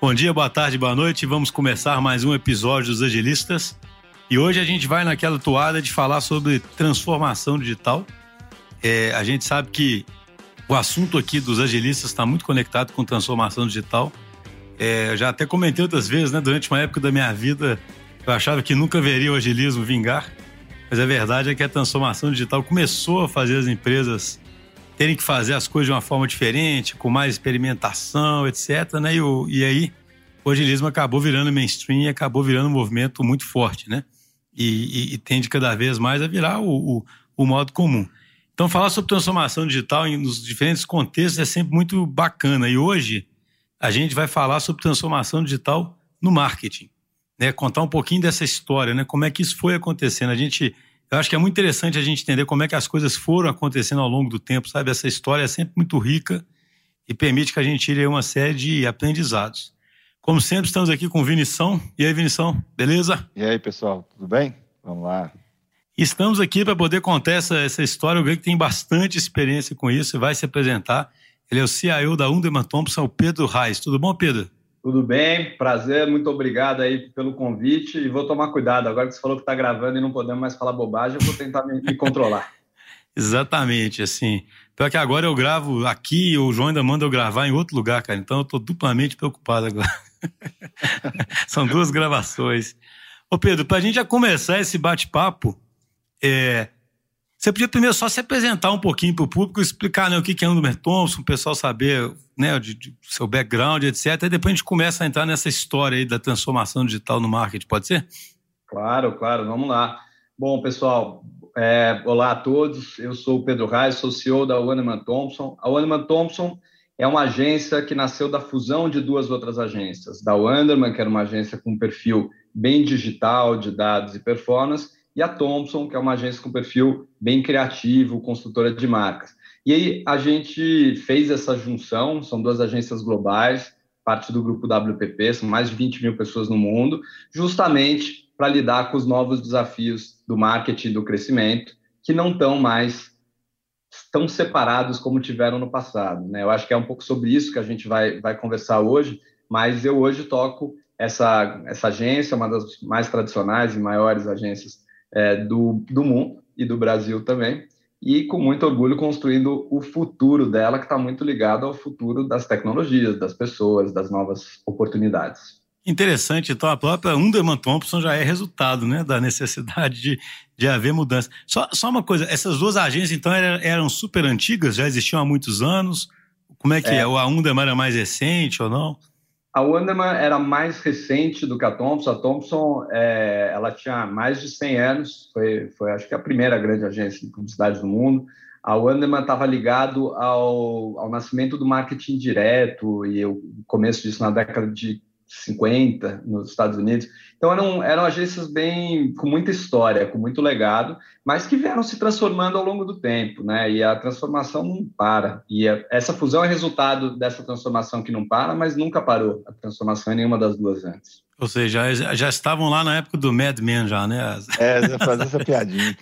Bom dia, boa tarde, boa noite. Vamos começar mais um episódio dos Agilistas. E hoje a gente vai naquela toada de falar sobre transformação digital. É, a gente sabe que o assunto aqui dos agilistas está muito conectado com transformação digital. É, já até comentei outras vezes, né? Durante uma época da minha vida, eu achava que nunca veria o agilismo vingar. Mas a verdade é que a transformação digital começou a fazer as empresas terem que fazer as coisas de uma forma diferente, com mais experimentação, etc. Né? E, o, e aí o agilismo acabou virando mainstream e acabou virando um movimento muito forte, né? E, e, e tende cada vez mais a virar o, o, o, modo comum. Então, falar sobre transformação digital em, nos diferentes contextos é sempre muito bacana. E hoje a gente vai falar sobre transformação digital no marketing, né? Contar um pouquinho dessa história, né? Como é que isso foi acontecendo? A gente eu acho que é muito interessante a gente entender como é que as coisas foram acontecendo ao longo do tempo, sabe? Essa história é sempre muito rica e permite que a gente tire uma série de aprendizados. Como sempre, estamos aqui com o Vinição. E aí, Vinição, beleza? E aí, pessoal, tudo bem? Vamos lá. Estamos aqui para poder contar essa, essa história. O Greg tem bastante experiência com isso e vai se apresentar. Ele é o CIO da Underman Thompson, o Pedro Reis. Tudo bom, Pedro? Tudo bem, prazer, muito obrigado aí pelo convite e vou tomar cuidado. Agora que você falou que está gravando e não podemos mais falar bobagem, eu vou tentar me, me controlar. Exatamente, assim. Pior que agora eu gravo aqui, o João ainda manda eu gravar em outro lugar, cara. Então eu estou duplamente preocupado agora. São duas gravações. Ô Pedro, para a gente já começar esse bate-papo, é, você podia primeiro só se apresentar um pouquinho para o público, explicar né, o que é Underman Thompson, o pessoal saber né, de, de, seu background, etc. E depois a gente começa a entrar nessa história aí da transformação digital no marketing, pode ser? Claro, claro, vamos lá. Bom, pessoal, é, olá a todos. Eu sou o Pedro Reis, sou CEO da Waneman Thompson. A Waneman Thompson é uma agência que nasceu da fusão de duas outras agências, da Wanderman, que era uma agência com um perfil bem digital de dados e performance, e a Thompson, que é uma agência com perfil bem criativo, construtora de marcas. E aí a gente fez essa junção, são duas agências globais, parte do grupo WPP, são mais de 20 mil pessoas no mundo, justamente para lidar com os novos desafios do marketing e do crescimento, que não estão mais tão separados como tiveram no passado. Né? Eu acho que é um pouco sobre isso que a gente vai, vai conversar hoje, mas eu hoje toco essa, essa agência, uma das mais tradicionais e maiores agências é, do, do mundo e do Brasil também, e com muito orgulho construindo o futuro dela, que está muito ligado ao futuro das tecnologias, das pessoas, das novas oportunidades. Interessante, então a própria Underman Thompson já é resultado né, da necessidade de, de haver mudança. Só, só uma coisa, essas duas agências então eram, eram super antigas, já existiam há muitos anos? Como é que é? é? A Underman era mais recente ou não? A Wanderman era mais recente do que a Thompson. A Thompson é, ela tinha mais de 100 anos, foi, foi acho que a primeira grande agência de publicidade do mundo. A Wanderman estava ligado ao, ao nascimento do marketing direto e o começo disso na década de 50 nos Estados Unidos. Então eram, eram agências bem com muita história, com muito legado, mas que vieram se transformando ao longo do tempo, né? E a transformação não para. E a, essa fusão é resultado dessa transformação que não para, mas nunca parou a transformação em nenhuma das duas antes. Ou seja, já, já estavam lá na época do Mad Men já, né? É, fazer essa piadinha.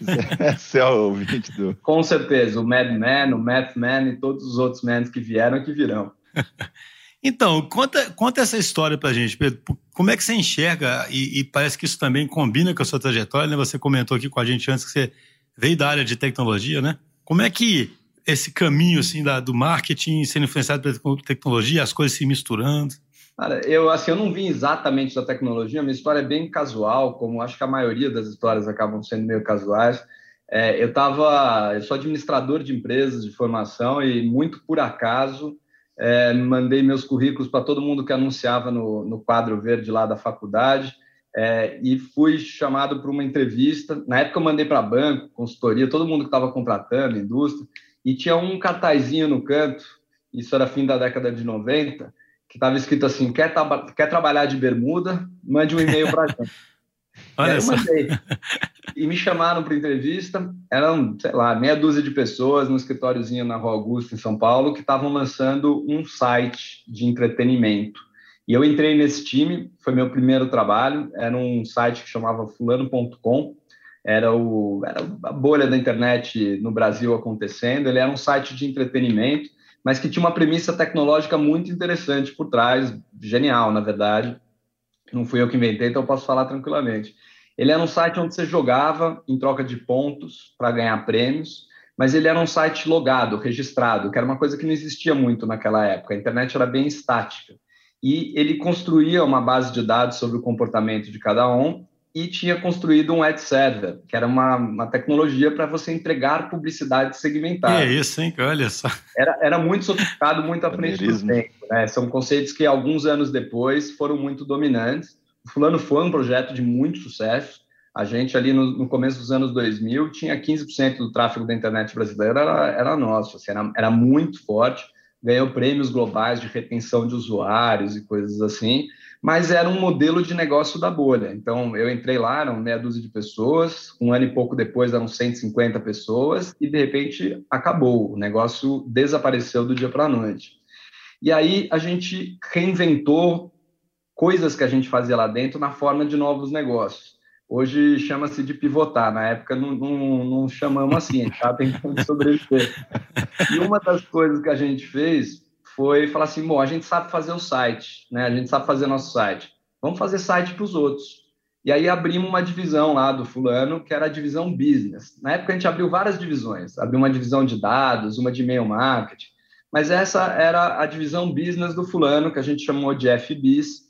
Você é o ouvinte do... Com certeza, o Mad Men, o Math Man e todos os outros men que vieram e que virão. Então, conta, conta essa história pra gente, Pedro. Como é que você enxerga, e, e, parece que isso também combina com a sua trajetória, né? Você comentou aqui com a gente antes que você veio da área de tecnologia, né? Como é que esse caminho, assim, da, do marketing sendo influenciado pela tecnologia, as coisas se misturando? Cara, eu, assim, eu não vim exatamente da tecnologia, minha história é bem casual, como acho que a maioria das histórias acabam sendo meio casuais. É, eu tava, eu sou administrador de empresas de formação e muito por acaso é, mandei meus currículos para todo mundo que anunciava no, no quadro verde lá da faculdade é, e fui chamado para uma entrevista. Na época eu mandei para banco, consultoria, todo mundo que estava contratando, indústria, e tinha um cartazinho no canto, isso era fim da década de 90, que estava escrito assim: quer, quer trabalhar de bermuda? Mande um e-mail para a gente. Olha e aí eu mandei. e me chamaram para entrevista. Eram, sei lá, meia dúzia de pessoas no escritóriozinho na Rua Augusta, em São Paulo, que estavam lançando um site de entretenimento. E eu entrei nesse time, foi meu primeiro trabalho. Era um site que chamava fulano.com. Era, o, era a bolha da internet no Brasil acontecendo. Ele era um site de entretenimento, mas que tinha uma premissa tecnológica muito interessante por trás, genial, na verdade. Não fui eu que inventei, então eu posso falar tranquilamente. Ele era um site onde você jogava em troca de pontos para ganhar prêmios, mas ele era um site logado, registrado, que era uma coisa que não existia muito naquela época. A internet era bem estática. E ele construía uma base de dados sobre o comportamento de cada um e tinha construído um ad server, que era uma, uma tecnologia para você entregar publicidade segmentada. é isso, hein? Olha só. Era, era muito sofisticado, muito à frente do tempo. Né? São conceitos que alguns anos depois foram muito dominantes. O Fulano foi um projeto de muito sucesso. A gente ali no, no começo dos anos 2000 tinha 15% do tráfego da internet brasileira era, era nosso, assim, era, era muito forte. Ganhou prêmios globais de retenção de usuários e coisas assim mas era um modelo de negócio da bolha. Então, eu entrei lá, eram meia dúzia de pessoas, um ano e pouco depois eram 150 pessoas, e de repente acabou, o negócio desapareceu do dia para a noite. E aí a gente reinventou coisas que a gente fazia lá dentro na forma de novos negócios. Hoje chama-se de pivotar, na época não, não, não chamamos assim, a gente estava tentando sobreviver. E uma das coisas que a gente fez foi falar assim, bom, a gente sabe fazer o site, né? A gente sabe fazer nosso site. Vamos fazer site para os outros. E aí abrimos uma divisão lá do fulano, que era a divisão business. Na época a gente abriu várias divisões. Abriu uma divisão de dados, uma de e-mail marketing. Mas essa era a divisão business do fulano, que a gente chamou de FBIS.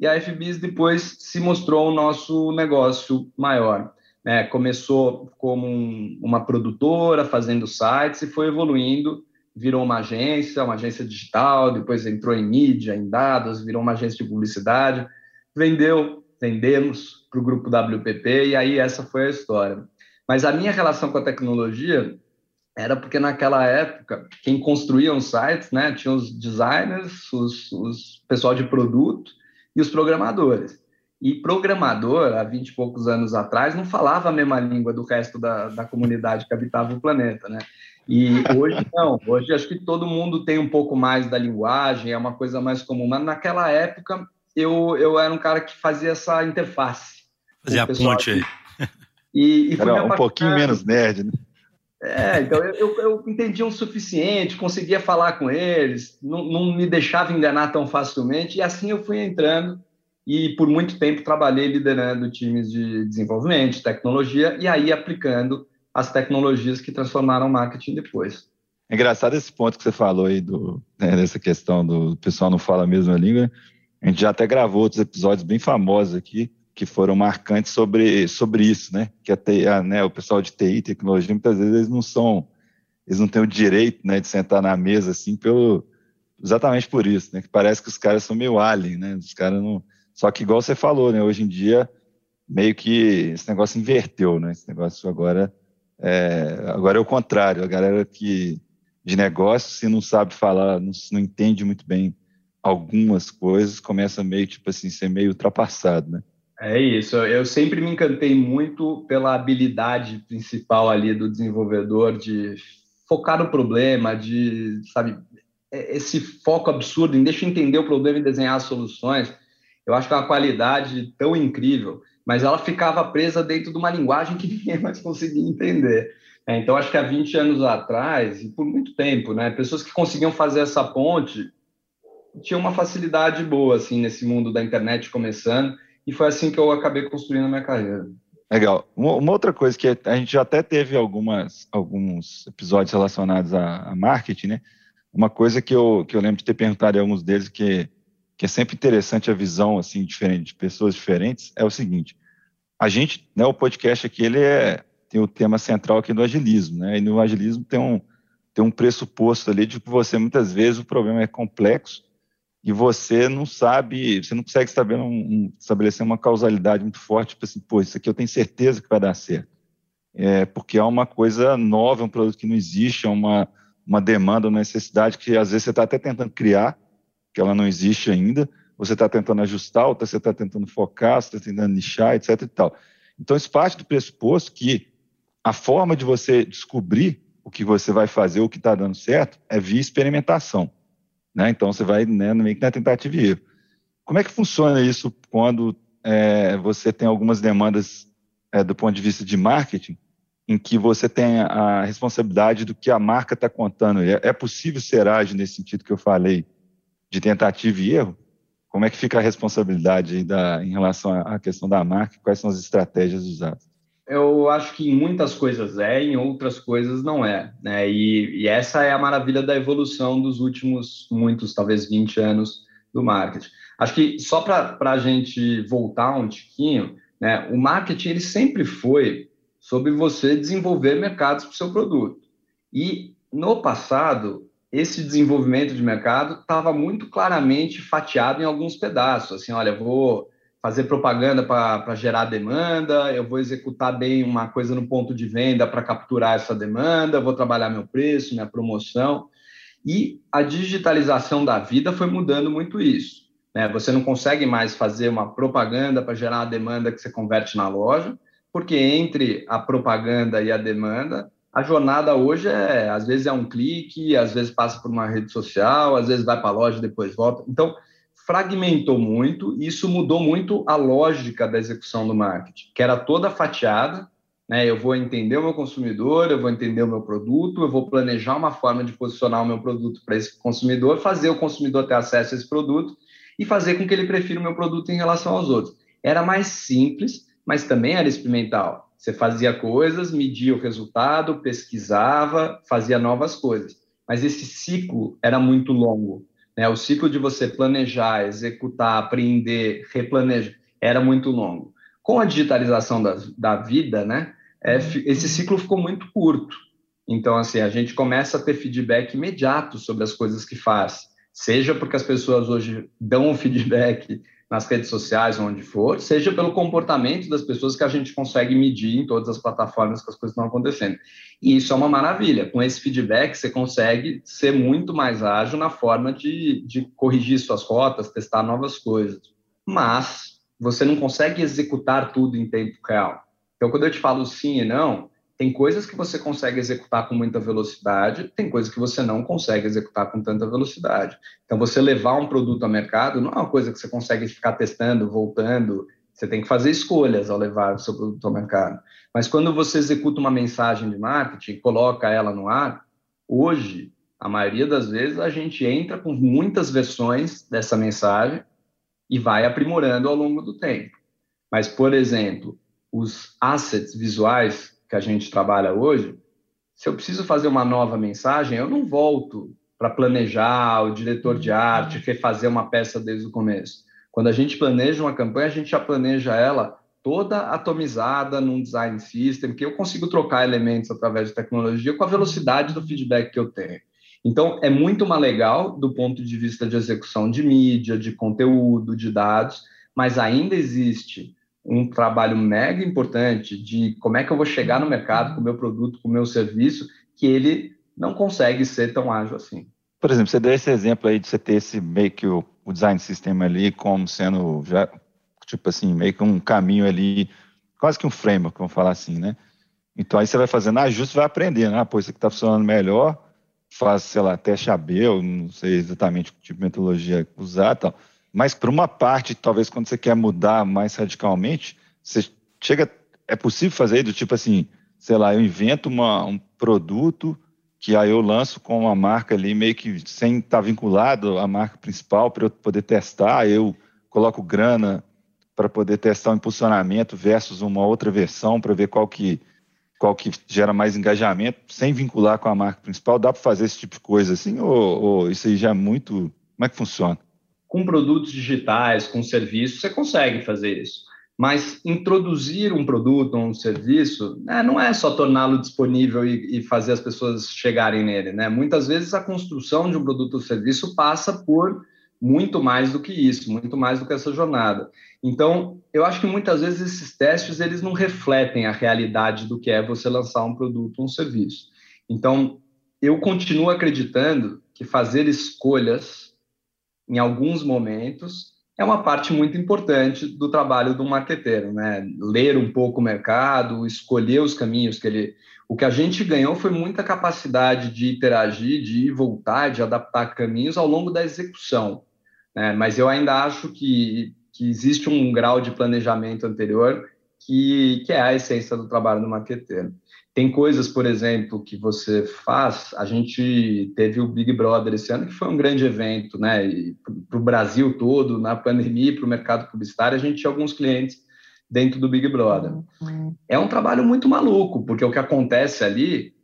E a FBIS depois se mostrou o nosso negócio maior. Né? Começou como um, uma produtora, fazendo sites, e foi evoluindo virou uma agência, uma agência digital, depois entrou em mídia, em dados, virou uma agência de publicidade, vendeu, vendemos para o grupo WPP e aí essa foi a história. Mas a minha relação com a tecnologia era porque naquela época quem construía os sites, né, tinha os designers, os, os pessoal de produto e os programadores. E programador, há 20 e poucos anos atrás, não falava a mesma língua do resto da, da comunidade que habitava o planeta, né? E hoje não, hoje acho que todo mundo tem um pouco mais da linguagem, é uma coisa mais comum, mas naquela época eu, eu era um cara que fazia essa interface. Fazia a ponte aí. E, e era um pouquinho menos nerd, né? É, então eu, eu, eu entendia o suficiente, conseguia falar com eles, não, não me deixava enganar tão facilmente, e assim eu fui entrando e por muito tempo trabalhei liderando times de desenvolvimento, de tecnologia, e aí aplicando as tecnologias que transformaram o marketing depois. É engraçado esse ponto que você falou aí, do, né, dessa questão do pessoal não fala a mesma língua. A gente já até gravou outros episódios bem famosos aqui, que foram marcantes sobre, sobre isso, né? Que né, o pessoal de TI, tecnologia, muitas vezes eles não são, eles não têm o direito né, de sentar na mesa assim, pelo, exatamente por isso, né? Que parece que os caras são meio alien, né? Os caras não. Só que, igual você falou, né? Hoje em dia, meio que esse negócio inverteu, né? Esse negócio agora é, agora é o contrário, a galera que de negócio, se não sabe falar, não, não entende muito bem algumas coisas, começa meio, tipo assim, ser meio ultrapassado, né? É isso, eu sempre me encantei muito pela habilidade principal ali do desenvolvedor de focar no problema, de, sabe, é, esse foco absurdo em deixa eu entender o problema e desenhar as soluções. Eu acho que é uma qualidade tão incrível mas ela ficava presa dentro de uma linguagem que ninguém mais conseguia entender. É, então, acho que há 20 anos atrás, e por muito tempo, né, pessoas que conseguiam fazer essa ponte tinham uma facilidade boa assim nesse mundo da internet começando, e foi assim que eu acabei construindo a minha carreira. Legal. Uma outra coisa que a gente já até teve algumas, alguns episódios relacionados a, a marketing, né? Uma coisa que eu, que eu lembro de ter perguntado a alguns deles que que é sempre interessante a visão assim diferente de pessoas diferentes, é o seguinte: a gente, né, o podcast aqui ele é tem o tema central aqui do agilismo, né? E no agilismo tem um tem um pressuposto ali de que você muitas vezes o problema é complexo e você não sabe, você não consegue estabelecer, um, estabelecer uma causalidade muito forte, tipo assim, pô, isso aqui eu tenho certeza que vai dar certo. É, porque é uma coisa nova, é um produto que não existe, é uma, uma demanda, uma necessidade que às vezes você está até tentando criar, que ela não existe ainda, você está tentando ajustar, você está tentando focar, você está tentando nichar, etc. E tal. Então, isso parte do pressuposto que a forma de você descobrir o que você vai fazer, o que está dando certo, é via experimentação. Né? Então, você vai né, meio que na tentativa e erro. Como é que funciona isso quando é, você tem algumas demandas é, do ponto de vista de marketing em que você tem a responsabilidade do que a marca está contando. É, é possível ser ágil nesse sentido que eu falei, de tentativa e erro? Como é que fica a responsabilidade da, em relação à questão da marca? Quais são as estratégias usadas? Eu acho que em muitas coisas é, em outras coisas não é. Né? E, e essa é a maravilha da evolução dos últimos muitos, talvez 20 anos do marketing. Acho que só para a gente voltar um tiquinho, né, o marketing ele sempre foi sobre você desenvolver mercados para o seu produto. E no passado, esse desenvolvimento de mercado estava muito claramente fatiado em alguns pedaços. Assim, olha, vou fazer propaganda para gerar demanda, eu vou executar bem uma coisa no ponto de venda para capturar essa demanda, vou trabalhar meu preço, minha promoção. E a digitalização da vida foi mudando muito isso. Né? Você não consegue mais fazer uma propaganda para gerar a demanda que você converte na loja, porque entre a propaganda e a demanda, a jornada hoje é, às vezes é um clique, às vezes passa por uma rede social, às vezes vai para a loja, depois volta. Então, fragmentou muito e isso mudou muito a lógica da execução do marketing, que era toda fatiada, né? Eu vou entender o meu consumidor, eu vou entender o meu produto, eu vou planejar uma forma de posicionar o meu produto para esse consumidor, fazer o consumidor ter acesso a esse produto e fazer com que ele prefira o meu produto em relação aos outros. Era mais simples, mas também era experimental. Você fazia coisas, media o resultado, pesquisava, fazia novas coisas. Mas esse ciclo era muito longo. Né? O ciclo de você planejar, executar, aprender, replanejar, era muito longo. Com a digitalização da, da vida, né, é, esse ciclo ficou muito curto. Então, assim, a gente começa a ter feedback imediato sobre as coisas que faz. Seja porque as pessoas hoje dão o feedback nas redes sociais, onde for, seja pelo comportamento das pessoas que a gente consegue medir em todas as plataformas que as coisas estão acontecendo. E isso é uma maravilha. Com esse feedback, você consegue ser muito mais ágil na forma de, de corrigir suas rotas, testar novas coisas. Mas você não consegue executar tudo em tempo real. Então, quando eu te falo sim e não, tem coisas que você consegue executar com muita velocidade, tem coisas que você não consegue executar com tanta velocidade. Então, você levar um produto ao mercado não é uma coisa que você consegue ficar testando, voltando. Você tem que fazer escolhas ao levar o seu produto ao mercado. Mas quando você executa uma mensagem de marketing coloca ela no ar, hoje, a maioria das vezes, a gente entra com muitas versões dessa mensagem e vai aprimorando ao longo do tempo. Mas, por exemplo, os assets visuais que a gente trabalha hoje, se eu preciso fazer uma nova mensagem, eu não volto para planejar o diretor de arte, refazer uma peça desde o começo. Quando a gente planeja uma campanha, a gente já planeja ela toda atomizada num design system, que eu consigo trocar elementos através de tecnologia com a velocidade do feedback que eu tenho. Então, é muito mais legal do ponto de vista de execução de mídia, de conteúdo, de dados, mas ainda existe um trabalho mega importante de como é que eu vou chegar no mercado com o meu produto, com o meu serviço, que ele não consegue ser tão ágil assim. Por exemplo, você deu esse exemplo aí de você ter esse meio que o, o design system ali como sendo já, tipo assim, meio que um caminho ali, quase que um framework, vamos falar assim, né? Então aí você vai fazendo ajuste, vai aprendendo, ah, pô, isso aqui está funcionando melhor, faz, sei lá, teste AB, eu não sei exatamente que tipo de metodologia usar tal mas para uma parte, talvez quando você quer mudar mais radicalmente, você chega. É possível fazer do tipo assim, sei lá, eu invento uma, um produto que aí eu lanço com uma marca ali meio que sem estar tá vinculado à marca principal para eu poder testar, eu coloco grana para poder testar o impulsionamento versus uma outra versão para ver qual que qual que gera mais engajamento sem vincular com a marca principal. Dá para fazer esse tipo de coisa assim ou, ou isso aí já é muito como é que funciona? Com produtos digitais, com serviços, você consegue fazer isso. Mas introduzir um produto ou um serviço né, não é só torná-lo disponível e, e, fazer as pessoas chegarem nele. Né? Muitas vezes a construção de um produto ou serviço passa por muito mais do que isso, muito mais do que essa jornada. Então, eu acho que muitas vezes esses testes eles não refletem a realidade do que é você lançar um produto ou um serviço. Então, eu continuo acreditando que fazer escolhas em alguns momentos, é uma parte muito importante do trabalho do marqueteiro, né? Ler um pouco o mercado, escolher os caminhos que ele. O que a gente ganhou foi muita capacidade de interagir, de ir voltar, de adaptar caminhos ao longo da execução. Né? Mas eu ainda acho que, que existe um grau de planejamento anterior que, que é a essência do trabalho do marqueteiro. Tem coisas, por exemplo, que você faz. A gente teve o Big Brother esse ano, que foi um grande evento, né? Para o Brasil todo, na pandemia, para o mercado publicitário, a gente tinha alguns clientes dentro do Big Brother. Uhum. É um trabalho muito maluco, porque o que acontece ali,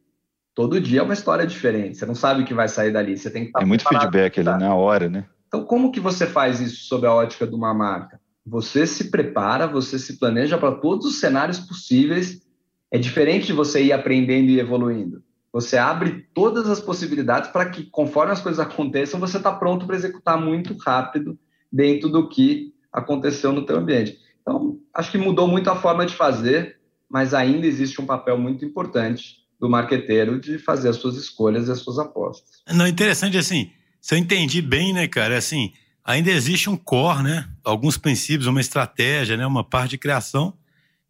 todo dia é uma história diferente. Você não sabe o que vai sair dali. Você tem que estar. É muito feedback ali na hora, né? Então, como que você faz isso sob a ótica de uma marca? Você se prepara, você se planeja para todos os cenários possíveis é diferente de você ir aprendendo e evoluindo. Você abre todas as possibilidades para que, conforme as coisas aconteçam, você está pronto para executar muito rápido dentro do que aconteceu no teu ambiente. Então, acho que mudou muito a forma de fazer, mas ainda existe um papel muito importante do marqueteiro de fazer as suas escolhas e as suas apostas. Não, interessante assim, se eu entendi bem, né, cara, assim, ainda existe um core, né, alguns princípios, uma estratégia, né, uma parte de criação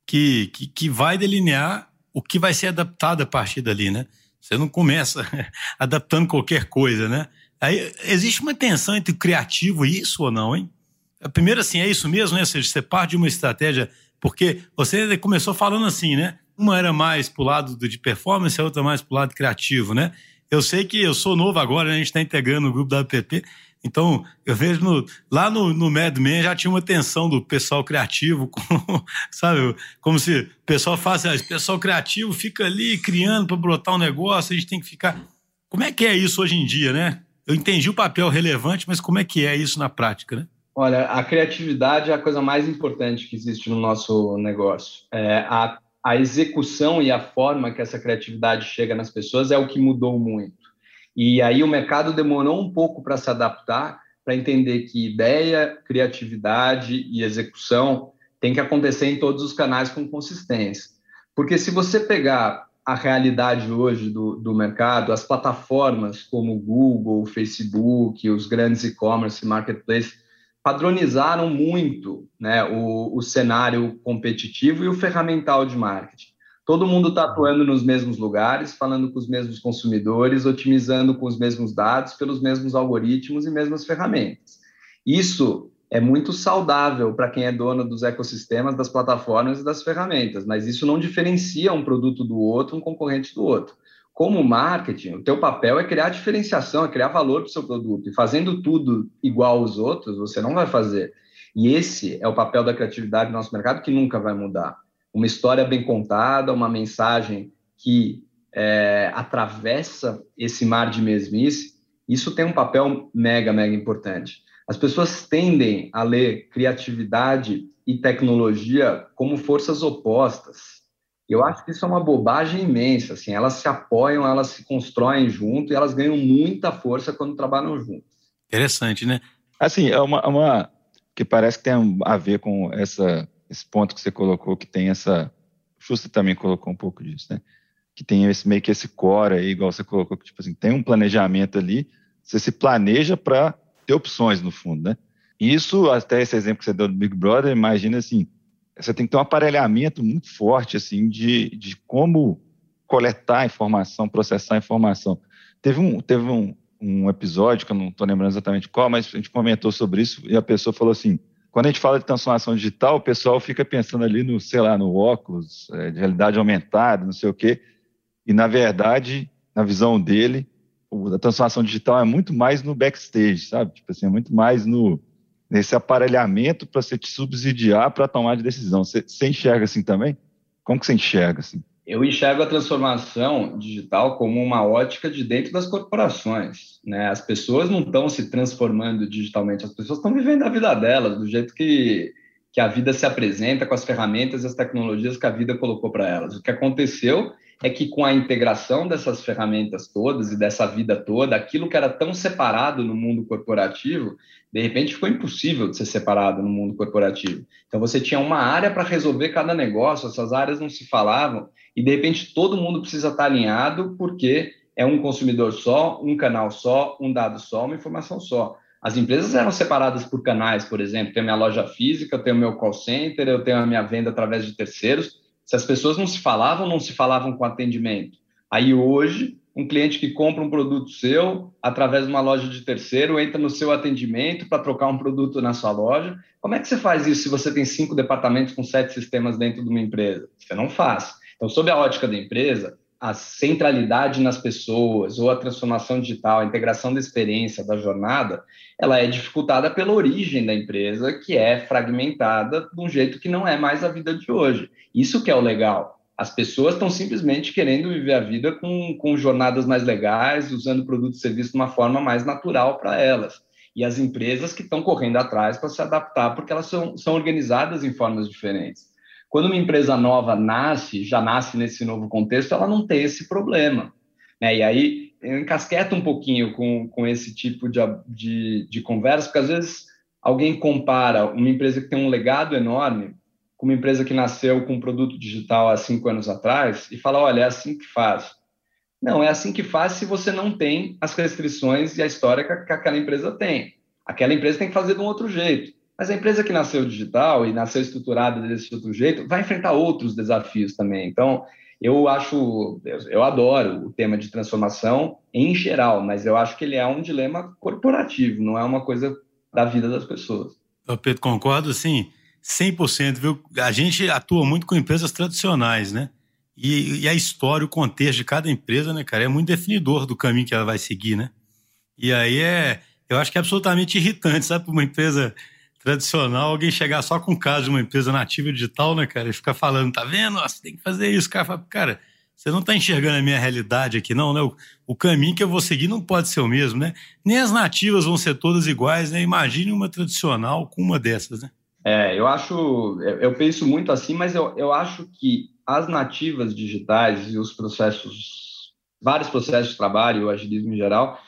que, que, que vai delinear o que vai ser adaptado a partir dali, né? Você não começa adaptando qualquer coisa, né? Aí existe uma tensão entre o criativo e isso ou não, hein? Primeiro, assim, é isso mesmo, né? Ou seja, você parte de uma estratégia, porque você começou falando assim, né? Uma era mais pro lado de performance, a outra mais pro lado criativo, né? Eu sei que eu sou novo agora, né? a gente está integrando o grupo da APP, então, eu vejo no, lá no, no Mad Men já tinha uma tensão do pessoal criativo, com, sabe? Como se o pessoal faz, o pessoal criativo fica ali criando para brotar um negócio, a gente tem que ficar. Como é que é isso hoje em dia, né? Eu entendi o papel relevante, mas como é que é isso na prática, né? Olha, a criatividade é a coisa mais importante que existe no nosso negócio. É, a, a execução e a forma que essa criatividade chega nas pessoas é o que mudou muito. E aí o mercado demorou um pouco para se adaptar, para entender que ideia, criatividade e execução tem que acontecer em todos os canais com consistência. Porque se você pegar a realidade hoje do, do mercado, as plataformas como Google, Facebook, os grandes e-commerce, marketplace, padronizaram muito né, o, o cenário competitivo e o ferramental de marketing. Todo mundo está atuando nos mesmos lugares, falando com os mesmos consumidores, otimizando com os mesmos dados, pelos mesmos algoritmos e mesmas ferramentas. Isso é muito saudável para quem é dono dos ecossistemas, das plataformas e das ferramentas, mas isso não diferencia um produto do outro, um concorrente do outro. Como marketing, o teu papel é criar diferenciação, é criar valor para o seu produto. E fazendo tudo igual aos outros, você não vai fazer. E esse é o papel da criatividade no nosso mercado que nunca vai mudar uma história bem contada, uma mensagem que é, atravessa esse mar de mesmice, isso tem um papel mega, mega importante. As pessoas tendem a ler criatividade e tecnologia como forças opostas. Eu acho que isso é uma bobagem imensa. Assim, elas se apoiam, elas se constroem junto e elas ganham muita força quando trabalham juntas. Interessante, né? Assim, é uma, uma que parece que tem a ver com essa esse ponto que você colocou, que tem essa. Justa também colocou um pouco disso, né? Que tem esse, meio que esse core aí, igual você colocou, que tipo assim, tem um planejamento ali, você se planeja para ter opções no fundo, né? Isso, até esse exemplo que você deu do Big Brother, imagina assim, você tem que ter um aparelhamento muito forte, assim, de, de como coletar informação, processar informação. Teve um, teve um, um episódio, que eu não estou lembrando exatamente qual, mas a gente comentou sobre isso e a pessoa falou assim, quando a gente fala de transformação digital, o pessoal fica pensando ali no, sei lá, no óculos, é, de realidade aumentada, não sei o quê. E, na verdade, na visão dele, a transformação digital é muito mais no backstage, sabe? Tipo assim, é muito mais no, nesse aparelhamento para você te subsidiar para tomar de decisão. Você, você enxerga assim também? Como que você enxerga assim? Eu enxergo a transformação digital como uma ótica de dentro das corporações. Né? As pessoas não estão se transformando digitalmente, as pessoas estão vivendo a vida delas, do jeito que, que a vida se apresenta, com as ferramentas e as tecnologias que a vida colocou para elas. O que aconteceu é que com a integração dessas ferramentas todas e dessa vida toda, aquilo que era tão separado no mundo corporativo, de repente ficou impossível de ser separado no mundo corporativo. Então você tinha uma área para resolver cada negócio, essas áreas não se falavam, e de repente todo mundo precisa estar alinhado porque é um consumidor só, um canal só, um dado só, uma informação só. As empresas eram separadas por canais, por exemplo, tenho minha loja física, eu tenho meu call center, eu tenho a minha venda através de terceiros, se as pessoas não se falavam, não se falavam com atendimento. Aí hoje, um cliente que compra um produto seu através de uma loja de terceiro, entra no seu atendimento para trocar um produto na sua loja. Como é que você faz isso se você tem cinco departamentos com sete sistemas dentro de uma empresa? Você não faz. Então, sob a ótica da empresa, a centralidade nas pessoas ou a transformação digital, a integração da experiência, da jornada, ela é dificultada pela origem da empresa, que é fragmentada de um jeito que não é mais a vida de hoje. Isso que é o legal. As pessoas estão simplesmente querendo viver a vida com, com jornadas mais legais, usando produtos e serviços de uma forma mais natural para elas. E as empresas que estão correndo atrás para se adaptar, porque elas são, são organizadas em formas diferentes. Quando uma empresa nova nasce, já nasce nesse novo contexto, ela não tem esse problema. Né? E aí eu encasqueto um pouquinho com, com esse tipo de, de, de conversa, porque às vezes alguém compara uma empresa que tem um legado enorme com uma empresa que nasceu com um produto digital há cinco anos atrás e fala, olha, é assim que faz. Não, é assim que faz se você não tem as restrições e a história que, que aquela empresa tem. Aquela empresa tem que fazer de um outro jeito. Mas a empresa que nasceu digital e nasceu estruturada desse outro jeito vai enfrentar outros desafios também. Então, eu acho, eu adoro o tema de transformação em geral, mas eu acho que ele é um dilema corporativo, não é uma coisa da vida das pessoas. Eu, Pedro, concordo, sim. 100%, viu? A gente atua muito com empresas tradicionais, né? E, e, a história, o contexto de cada empresa, né, cara, é muito definidor do caminho que ela vai seguir, né? E aí é, eu acho que é absolutamente irritante, sabe, para uma empresa tradicional, alguém chegar só com o caso de uma empresa nativa digital, né, cara, e ficar falando, tá vendo? Você tem que fazer isso, cara. Fala, cara, você não tá enxergando a minha realidade aqui, não, né? O, o, caminho que eu vou seguir não pode ser o mesmo, né? Nem as nativas vão ser todas iguais, né? Imagine uma tradicional com uma dessas, né? É, eu acho, eu penso muito assim, mas eu, eu acho que as nativas digitais e os processos, vários processos de trabalho, o agilismo em geral,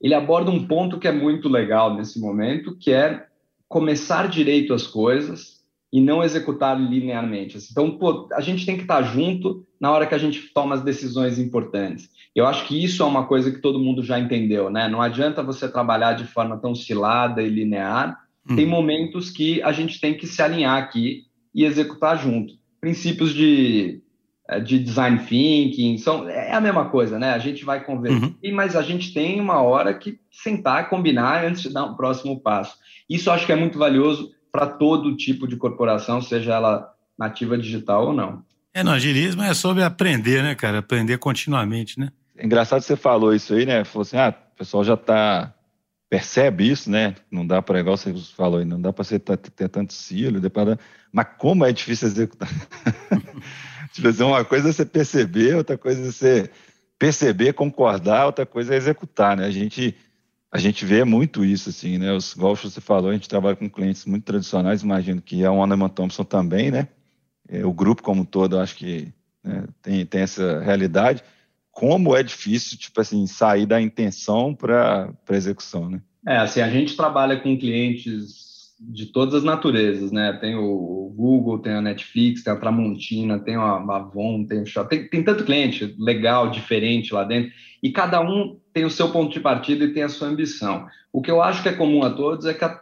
ele aborda um ponto que é muito legal nesse momento, que é começar direito as coisas e não executar linearmente. Então, pô, a gente tem que estar junto na hora que a gente toma as decisões importantes. Eu acho que isso é uma coisa que todo mundo já entendeu, né? Não adianta você trabalhar de forma tão cilada e linear, Hum. Tem momentos que a gente tem que se alinhar aqui e executar junto. Princípios de, eh, de design thinking são é a mesma coisa, né? A gente vai conversar, uhum. mas a gente tem uma hora que sentar, combinar antes de dar um próximo passo. Isso acho que é muito valioso para todo tipo de corporação, seja ela nativa digital ou não. É, no agilismo é sobre aprender, né, cara? Aprender continuamente, né? É engraçado que você falou isso aí, né? Falou assim, ah, o pessoal já está percebe isso, né? Não dá para, igual você falou, não dá para você ter, ter tanto cílio, mas como é difícil executar. tipo assim, uma coisa é você perceber, outra coisa é você perceber, concordar, outra coisa é executar, né? A gente, a gente vê muito isso, assim, né? Os, igual você falou, a gente trabalha com clientes muito tradicionais, imagino que a Oneman Thompson também, né? É, o grupo como um todo, acho que né, tem, tem essa realidade como é difícil, tipo assim, sair da intenção para a execução, né? É, assim, a gente trabalha com clientes de todas as naturezas, né? Tem o Google, tem a Netflix, tem a Tramontina, tem a Avon, tem o Shop, tem, tem tanto cliente legal, diferente lá dentro, e cada um tem o seu ponto de partida e tem a sua ambição. O que eu acho que é comum a todos é que a,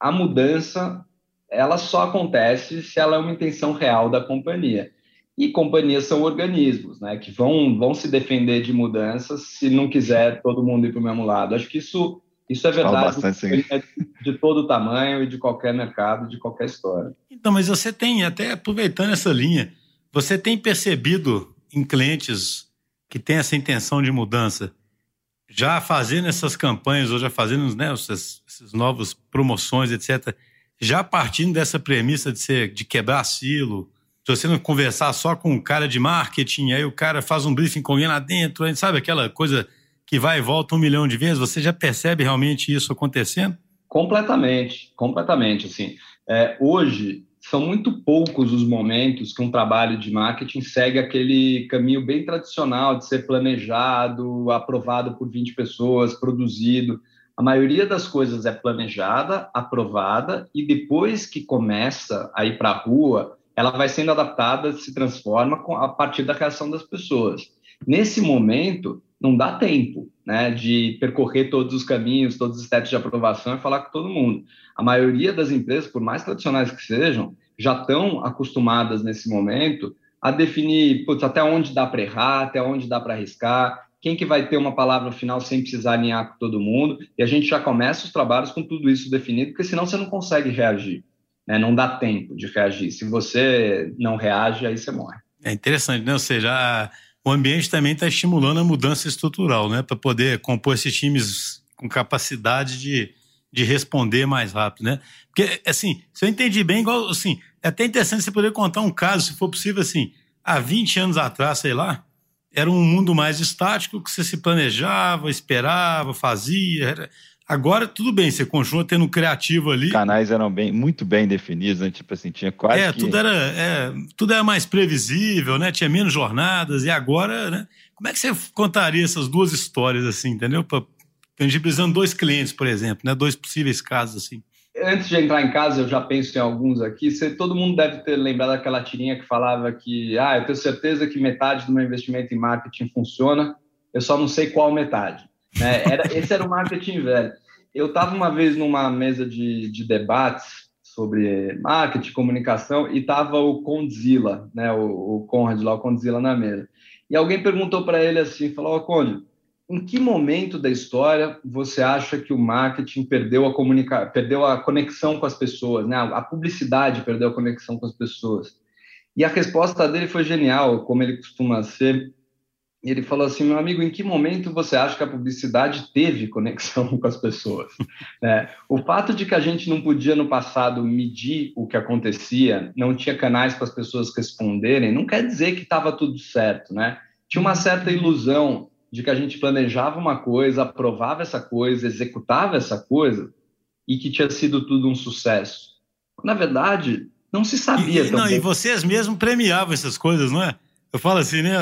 a mudança ela só acontece se ela é uma intenção real da companhia. E companhias são organismos, né, que vão, vão se defender de mudanças se não quiser todo mundo ir para o mesmo lado. Acho que isso, isso é verdade de todo tamanho e de qualquer mercado, de qualquer história. Então, mas você tem, até aproveitando essa linha, você tem percebido em clientes que têm essa intenção de mudança, já fazendo essas campanhas, ou já fazendo né, essas, essas novas promoções, etc., já partindo dessa premissa de, ser, de quebrar silo, se você não conversar só com um cara de marketing, aí o cara faz um briefing com alguém lá dentro, aí, sabe aquela coisa que vai e volta um milhão de vezes, você já percebe realmente isso acontecendo? Completamente, completamente. Assim, é, hoje são muito poucos os momentos que um trabalho de marketing segue aquele caminho bem tradicional de ser planejado, aprovado por 20 pessoas, produzido. A maioria das coisas é planejada, aprovada e depois que começa a ir para a rua, ela vai sendo adaptada, se transforma a partir da reação das pessoas. Nesse momento, não dá tempo né, de percorrer todos os caminhos, todos os steps de aprovação e falar com todo mundo. A maioria das empresas, por mais tradicionais que sejam, já estão acostumadas nesse momento a definir putz, até onde dá para errar, até onde dá para arriscar, quem que vai ter uma palavra final sem precisar alinhar com todo mundo, e a gente já começa os trabalhos com tudo isso definido, porque senão você não consegue reagir, né? não dá tempo de reagir. Se você não reage, aí você morre. É interessante, né? Ou seja, o ambiente também está estimulando a mudança estrutural, né? Para poder compor esses times com capacidade de, de responder mais rápido, né? Porque, assim, se eu entendi bem, igual, assim, é até interessante você poder contar um caso, se for possível, assim, há 20 anos atrás, sei lá, era um mundo mais estático que você se planejava, esperava, fazia. Era... Agora, tudo bem, você continua tendo um criativo ali. Os canais eram bem, muito bem definidos, né? Tipo assim, tinha quase. É, que... tudo, era, é, tudo era mais previsível, né? Tinha menos jornadas, e agora, né? Como é que você contaria essas duas histórias, assim, entendeu? Pra, tangibilizando dois clientes, por exemplo, né? Dois possíveis casos, assim antes de entrar em casa, eu já penso em alguns aqui. Você, todo mundo deve ter lembrado daquela tirinha que falava que, ah, eu tenho certeza que metade do meu investimento em marketing funciona, eu só não sei qual metade. Né? Era, esse era o marketing velho. Eu estava uma vez numa mesa de, de debates sobre marketing, comunicação, e estava o Condzilla, né, o, o Conrad lá, o Condzilla na mesa. E alguém perguntou para ele assim, falou, oh, Conde, em que momento da história você acha que o marketing perdeu a comunica perdeu a conexão com as pessoas, né? A publicidade perdeu a conexão com as pessoas. E a resposta dele foi genial, como ele costuma ser. Ele falou assim, meu amigo, em que momento você acha que a publicidade teve conexão com as pessoas? é, o fato de que a gente não podia no passado medir o que acontecia, não tinha canais para as pessoas responderem, não quer dizer que estava tudo certo, né? Tinha uma certa ilusão de que a gente planejava uma coisa, aprovava essa coisa, executava essa coisa e que tinha sido tudo um sucesso. Na verdade, não se sabia. E, não, e vocês mesmos premiavam essas coisas, não é? Eu falo assim, né?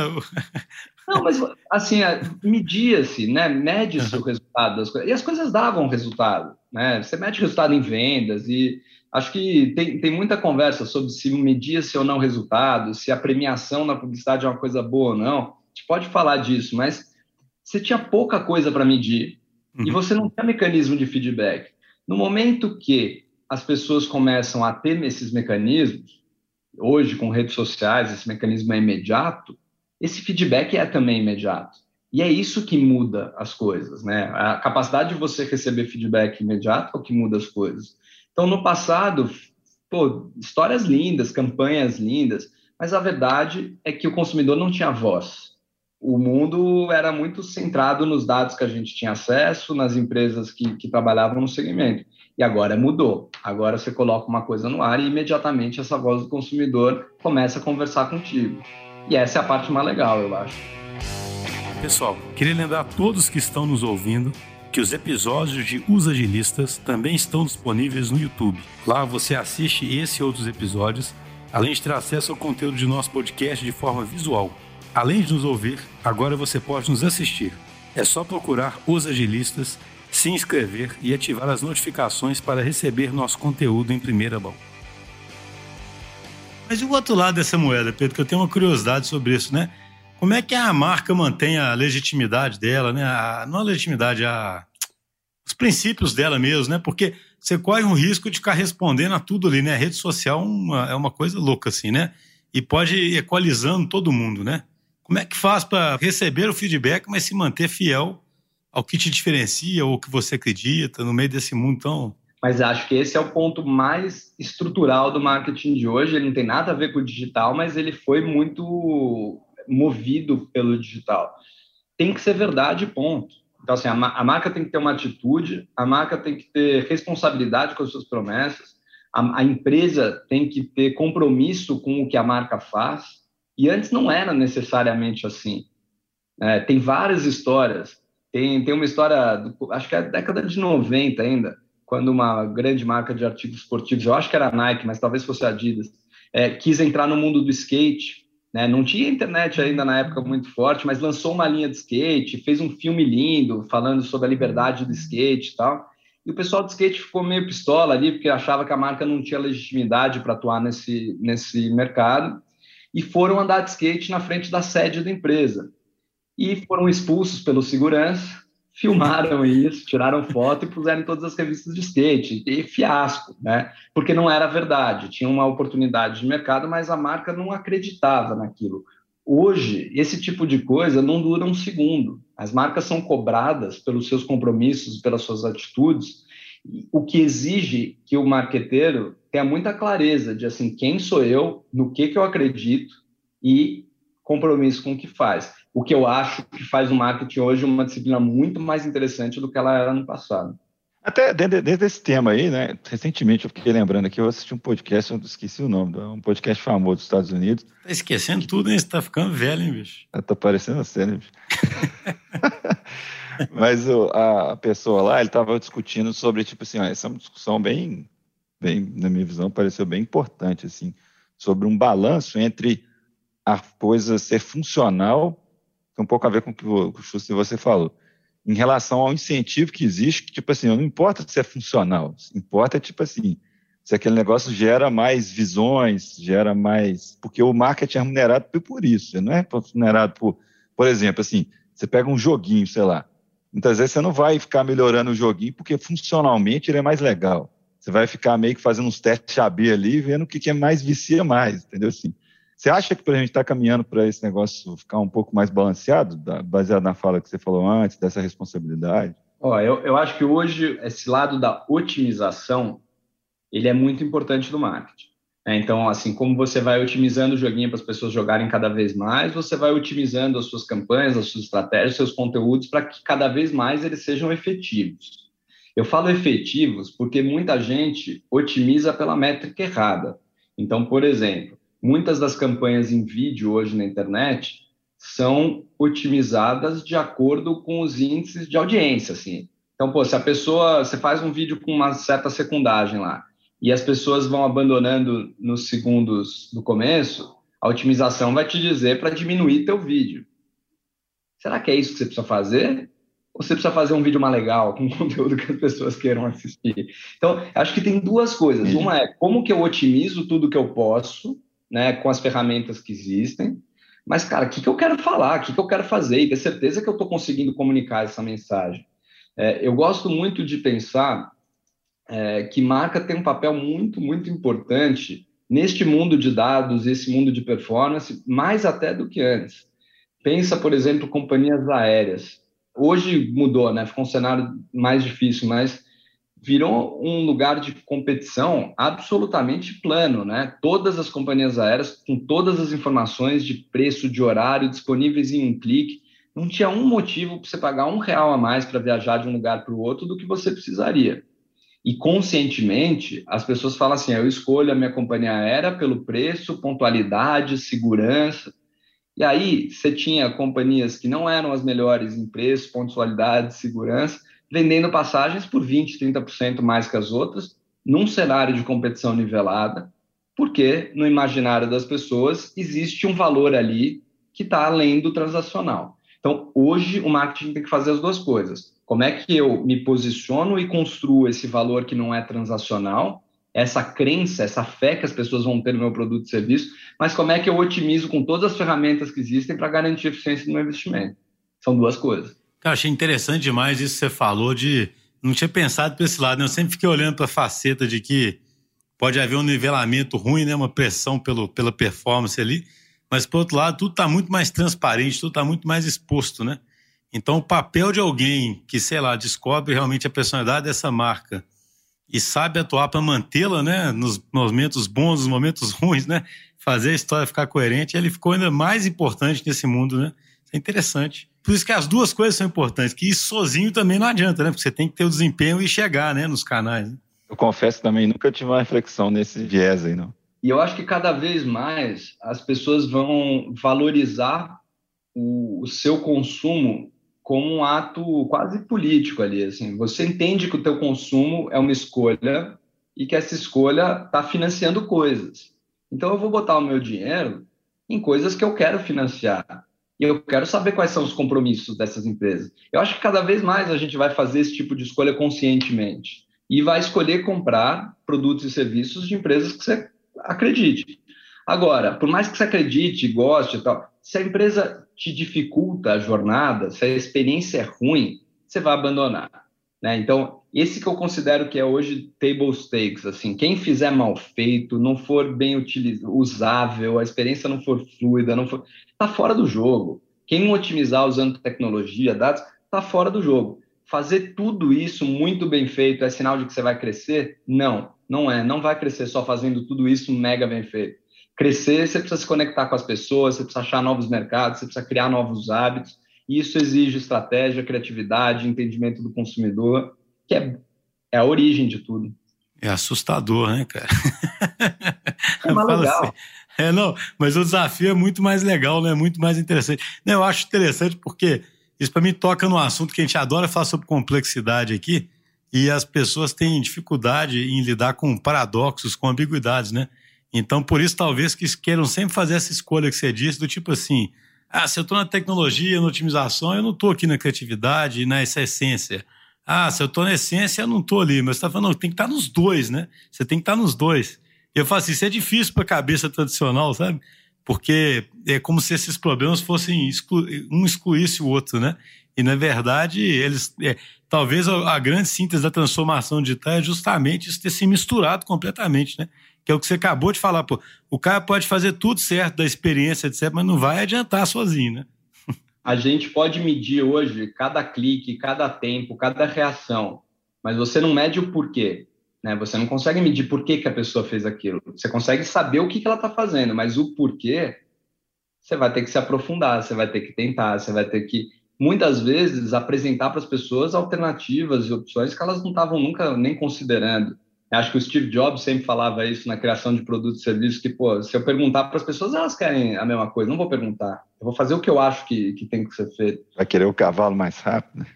Não, mas assim, é, media-se, né? Mede-se o resultado das coisas. E as coisas davam resultado, né? Você mede resultado em vendas e acho que tem, tem muita conversa sobre se media-se ou não resultado, se a premiação na publicidade é uma coisa boa ou não. A gente pode falar disso, mas você tinha pouca coisa para medir uhum. e você não tinha mecanismo de feedback. No momento que as pessoas começam a ter esses mecanismos, hoje com redes sociais, esse mecanismo é imediato, esse feedback é também imediato. E é isso que muda as coisas, né? A capacidade de você receber feedback imediato é o que muda as coisas. Então, no passado, pô, histórias lindas, campanhas lindas, mas a verdade é que o consumidor não tinha voz o mundo era muito centrado nos dados que a gente tinha acesso, nas empresas que, que trabalhavam no segmento. E agora mudou. Agora você coloca uma coisa no ar e imediatamente essa voz do consumidor começa a conversar contigo. E essa é a parte mais legal, eu acho. Pessoal, queria lembrar a todos que estão nos ouvindo que os episódios de Os Agilistas também estão disponíveis no YouTube. Lá você assiste esse e outros episódios, além de ter acesso ao conteúdo de nosso podcast de forma visual Além de nos ouvir, agora você pode nos assistir. É só procurar Os Agilistas, se inscrever e ativar as notificações para receber nosso conteúdo em primeira mão. Mas e o outro lado dessa moeda, Pedro, que eu tenho uma curiosidade sobre isso, né? Como é que a marca mantém a legitimidade dela, né? A, não a legitimidade, a, os princípios dela mesmo, né? Porque você corre um risco de ficar respondendo a tudo ali, né? A rede social é uma, é uma coisa louca, assim, né? E pode ir equalizando todo mundo, né? Como é que faz para receber o feedback, mas se manter fiel ao que te diferencia ou que você acredita no meio desse mundo tão. Mas acho que esse é o ponto mais estrutural do marketing de hoje. Ele não tem nada a ver com o digital, mas ele foi muito movido pelo digital. Tem que ser verdade, ponto. Então, assim, a, a marca tem que ter uma atitude, a marca tem que ter responsabilidade com as suas promessas, a, a empresa tem que ter compromisso com o que a marca faz e antes não era necessariamente assim. É, tem várias histórias. Tem, tem uma história, do, acho que é da década de 90 ainda, quando uma grande marca de artigos esportivos, eu acho que era a Nike, mas talvez fosse a Adidas, é, quis entrar no mundo do skate. Né? Não tinha internet ainda na época muito forte, mas lançou uma linha de skate, fez um filme lindo falando sobre a liberdade do skate e tal. E o pessoal do skate ficou meio pistola ali, porque achava que a marca não tinha legitimidade para atuar nesse, nesse mercado e foram andar de skate na frente da sede da empresa. E foram expulsos pelo segurança, filmaram isso, tiraram foto e puseram em todas as revistas de skate. E fiasco, né? Porque não era verdade. Tinha uma oportunidade de mercado, mas a marca não acreditava naquilo. Hoje, esse tipo de coisa não dura um segundo. As marcas são cobradas pelos seus compromissos, pelas suas atitudes, o que exige que o marqueteiro tenha muita clareza de assim quem sou eu, no que que eu acredito e compromisso com o que faz. O que eu acho que faz o marketing hoje uma disciplina muito mais interessante do que ela era no passado. Até dentro, desse tema aí, né? Recentemente eu fiquei lembrando aqui, eu assisti um podcast, eu esqueci o nome, um podcast famoso dos Estados Unidos. Tá esquecendo tudo, hein? Você tá ficando velho, hein, bicho? Eu tô parecendo sério, bicho. Mas o, a pessoa lá, ele estava discutindo sobre, tipo assim, ó, essa é uma discussão bem, bem, na minha visão, pareceu bem importante, assim, sobre um balanço entre a coisa ser funcional, tem um pouco a ver com o que você falou, em relação ao incentivo que existe, tipo assim, não importa se é funcional, importa, tipo assim, se aquele negócio gera mais visões, gera mais. Porque o marketing é remunerado por isso, não é remunerado por. Por exemplo, assim, você pega um joguinho, sei lá. Muitas vezes você não vai ficar melhorando o joguinho porque funcionalmente ele é mais legal. Você vai ficar meio que fazendo uns testes AB ali, vendo o que, que é mais vicia mais, entendeu? Assim, você acha que a gente está caminhando para esse negócio ficar um pouco mais balanceado, baseado na fala que você falou antes, dessa responsabilidade? Eu, eu acho que hoje esse lado da otimização ele é muito importante no marketing. É, então, assim, como você vai otimizando o joguinho para as pessoas jogarem cada vez mais, você vai otimizando as suas campanhas, as suas estratégias, seus conteúdos para que cada vez mais eles sejam efetivos. Eu falo efetivos porque muita gente otimiza pela métrica errada. Então, por exemplo, muitas das campanhas em vídeo hoje na internet são otimizadas de acordo com os índices de audiência, assim. Então, pô, se a pessoa, você faz um vídeo com uma certa secundagem lá, e as pessoas vão abandonando nos segundos do começo, a otimização vai te dizer para diminuir teu vídeo. Será que é isso que você precisa fazer? Ou você precisa fazer um vídeo mais legal, com conteúdo que as pessoas queiram assistir? Então, acho que tem duas coisas. Uma é como que eu otimizo tudo que eu posso, né, com as ferramentas que existem. Mas, cara, o que, que eu quero falar? O que, que eu quero fazer? E ter certeza que eu estou conseguindo comunicar essa mensagem. É, eu gosto muito de pensar é, que marca tem um papel muito, muito importante neste mundo de dados, esse mundo de performance, mais até do que antes. Pensa, por exemplo, companhias aéreas. Hoje mudou, né? Ficou um cenário mais difícil, mas virou um lugar de competição absolutamente plano, né? Todas as companhias aéreas com todas as informações de preço, de horário disponíveis em um clique. Não tinha um motivo para você pagar um real a mais para viajar de um lugar para o outro do que você precisaria. E conscientemente, as pessoas falam assim: eu escolho a minha companhia aérea pelo preço, pontualidade, segurança. E aí, você tinha companhias que não eram as melhores em preço, pontualidade, segurança, vendendo passagens por 20%, 30% mais que as outras, num cenário de competição nivelada, porque no imaginário das pessoas existe um valor ali que está além do transacional. Então, hoje, o marketing tem que fazer as duas coisas. Como é que eu me posiciono e construo esse valor que não é transacional, essa crença, essa fé que as pessoas vão ter no meu produto e serviço, mas como é que eu otimizo com todas as ferramentas que existem para garantir eficiência do meu investimento? São duas coisas. Eu achei interessante demais isso que você falou de. Não tinha pensado por esse lado, né? Eu sempre fiquei olhando para a faceta de que pode haver um nivelamento ruim, né? Uma pressão pelo, pela performance ali. Mas, por outro lado, tudo está muito mais transparente, tudo está muito mais exposto, né? Então, o papel de alguém que, sei lá, descobre realmente a personalidade dessa marca e sabe atuar para mantê-la, né? Nos momentos bons, nos momentos ruins, né? Fazer a história ficar coerente, ele ficou ainda mais importante nesse mundo, né? Isso é interessante. Por isso que as duas coisas são importantes, que isso sozinho também não adianta, né? Porque você tem que ter o desempenho e chegar, né, nos canais. Né? Eu confesso também, nunca tive uma reflexão nesse viés aí, não. E eu acho que cada vez mais as pessoas vão valorizar o, o seu consumo como um ato quase político ali, assim. Você entende que o teu consumo é uma escolha e que essa escolha está financiando coisas. Então eu vou botar o meu dinheiro em coisas que eu quero financiar. E eu quero saber quais são os compromissos dessas empresas. Eu acho que cada vez mais a gente vai fazer esse tipo de escolha conscientemente e vai escolher comprar produtos e serviços de empresas que você acredite. Agora, por mais que você acredite, goste e tal, se a empresa te dificulta a jornada, se a experiência é ruim, você vai abandonar. Né? Então, esse que eu considero que é hoje table stakes, assim, quem fizer mal feito, não for bem usável, a experiência não for fluida, não for, tá fora do jogo. Quem otimizar usando tecnologia, dados, tá fora do jogo. Fazer tudo isso muito bem feito é sinal de que você vai crescer? Não, não é. Não vai crescer só fazendo tudo isso mega bem feito. Crescer, você precisa se conectar com as pessoas, você precisa achar novos mercados, você precisa criar novos hábitos. E isso exige estratégia, criatividade, entendimento do consumidor que é, é a origem de tudo. É assustador, né, cara? É mais legal. Assim, é, não, mas o desafio é muito mais legal, né? Muito mais interessante. Não, eu acho interessante porque isso para mim toca no assunto que a gente adora falar sobre complexidade aqui e as pessoas têm dificuldade em lidar com paradoxos, com ambiguidades, né? Então, por isso, talvez que queiram sempre fazer essa escolha que você disse, do tipo assim: ah, se eu estou na tecnologia, na otimização, eu não estou aqui na criatividade, nessa essência. Ah, se eu estou na essência, eu não estou ali. Mas você está falando, não, tem que estar tá nos dois, né? Você tem que estar tá nos dois. E eu falo assim, isso é difícil para a cabeça tradicional, sabe? Porque é como se esses problemas fossem exclu um excluísse o outro, né? E na verdade, eles é, talvez a, a, grande síntese da transformação digital é justamente isso ter se misturado completamente, né? Que é o que você acabou de falar, pô. O cara pode fazer tudo certo da experiência, etc., mas não vai adiantar sozinho, né? A gente pode medir hoje cada clique, cada tempo, cada reação, mas você não mede o porquê. Né? Você não consegue medir por que, que a pessoa fez aquilo. Você consegue saber o que, que ela está fazendo, mas o porquê, você vai ter que se aprofundar, você vai ter que tentar, você vai ter que, muitas vezes, apresentar para as pessoas alternativas e opções que elas não estavam nunca nem considerando. Acho que o Steve Jobs sempre falava isso na criação de produtos e serviços, que, pô, se eu perguntar para as pessoas, elas querem a mesma coisa. Não vou perguntar. Eu vou fazer o que eu acho que, que tem que ser feito. Vai querer o cavalo mais rápido?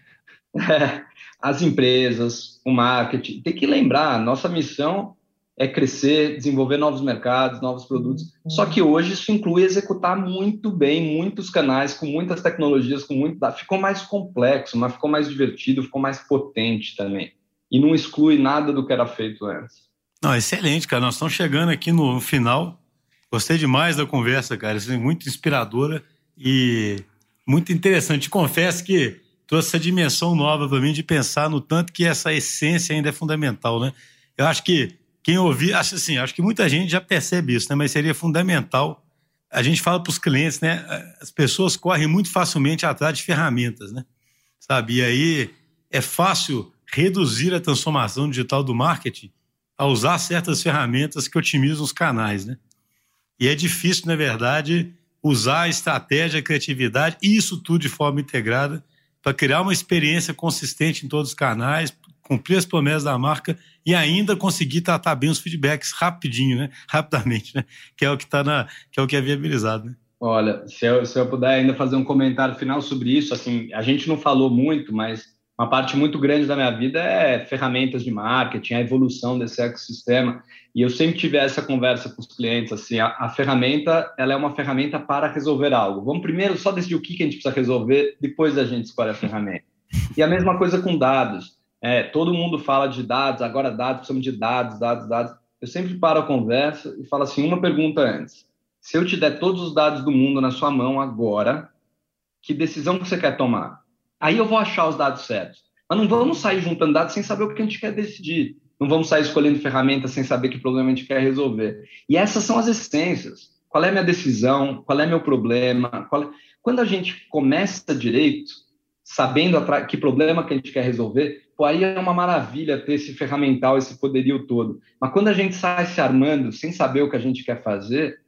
É, as empresas, o marketing. Tem que lembrar, nossa missão é crescer, desenvolver novos mercados, novos produtos. Só que hoje isso inclui executar muito bem muitos canais, com muitas tecnologias, com muito... Ficou mais complexo, mas ficou mais divertido, ficou mais potente também e não exclui nada do que era feito antes. Não, excelente, cara. Nós estamos chegando aqui no final. Gostei demais da conversa, cara. Isso é muito inspiradora e muito interessante. Confesso que trouxe essa dimensão nova para mim de pensar no tanto que essa essência ainda é fundamental, né? Eu acho que quem ouvir, acho assim, acho que muita gente já percebe isso, né? Mas seria fundamental. A gente fala para os clientes, né? As pessoas correm muito facilmente atrás de ferramentas, né? Sabe? E aí é fácil reduzir a transformação digital do marketing a usar certas ferramentas que otimizam os canais, né? E é difícil, na verdade, usar a estratégia, a criatividade e isso tudo de forma integrada para criar uma experiência consistente em todos os canais, cumprir as promessas da marca e ainda conseguir tratar bem os feedbacks rapidinho, né? Rapidamente, né? Que é o que está na, que é o que é viabilizado, né? Olha, se eu, se eu puder ainda fazer um comentário final sobre isso, assim, a gente não falou muito, mas uma parte muito grande da minha vida é ferramentas de marketing, a evolução desse ecossistema. E eu sempre tive essa conversa com os clientes, assim, a, a, ferramenta, ela é uma ferramenta para resolver algo. Vamos primeiro só decidir o que, que a gente precisa resolver, depois a gente escolhe a ferramenta. E a mesma coisa com dados. É, todo mundo fala de dados, agora dados, precisamos de dados, dados, dados. Eu sempre paro a conversa e falo assim, uma pergunta antes. Se eu te der todos os dados do mundo na sua mão agora, que decisão que você quer tomar? Aí eu vou achar os dados certos. Mas não vamos sair juntando dados sem saber o que a gente quer decidir. Não vamos sair escolhendo ferramentas sem saber que problema a gente quer resolver. E essas são as essências. Qual é a minha decisão? Qual é meu problema? É... Quando a gente começa direito, sabendo que problema que a gente quer resolver, pô, aí é uma maravilha ter esse ferramental, esse poderio todo. Mas quando a gente sai se armando sem saber o que a gente quer fazer,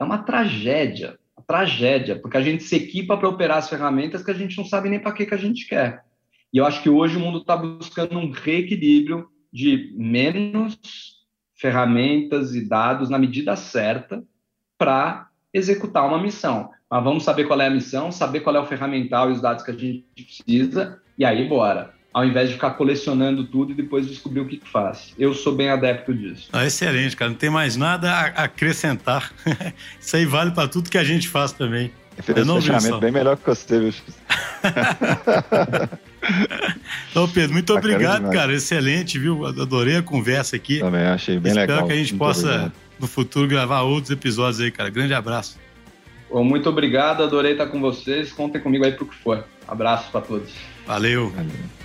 é uma tragédia tragédia, porque a gente se equipa para operar as ferramentas que a gente não sabe nem para que, que a gente quer. E eu acho que hoje o mundo está buscando um reequilíbrio de menos ferramentas e dados na medida certa para executar uma missão. Mas vamos saber qual é a missão, saber qual é o ferramental e os dados que a gente precisa, e aí bora ao invés de ficar colecionando tudo e depois descobrir o que, que faz. Eu sou bem adepto disso. Ah, excelente, cara. Não tem mais nada a acrescentar. Isso aí vale para tudo que a gente faz também. Esse não fechamento bem melhor que você, viu? então, Pedro, muito Bacana obrigado, demais. cara. Excelente, viu? Adorei a conversa aqui. Também achei bem Espero legal. Espero que a gente muito possa, obrigado. no futuro, gravar outros episódios aí, cara. Grande abraço. Bom, muito obrigado, adorei estar com vocês. Contem comigo aí pro que for. Abraço para todos. Valeu. Valeu.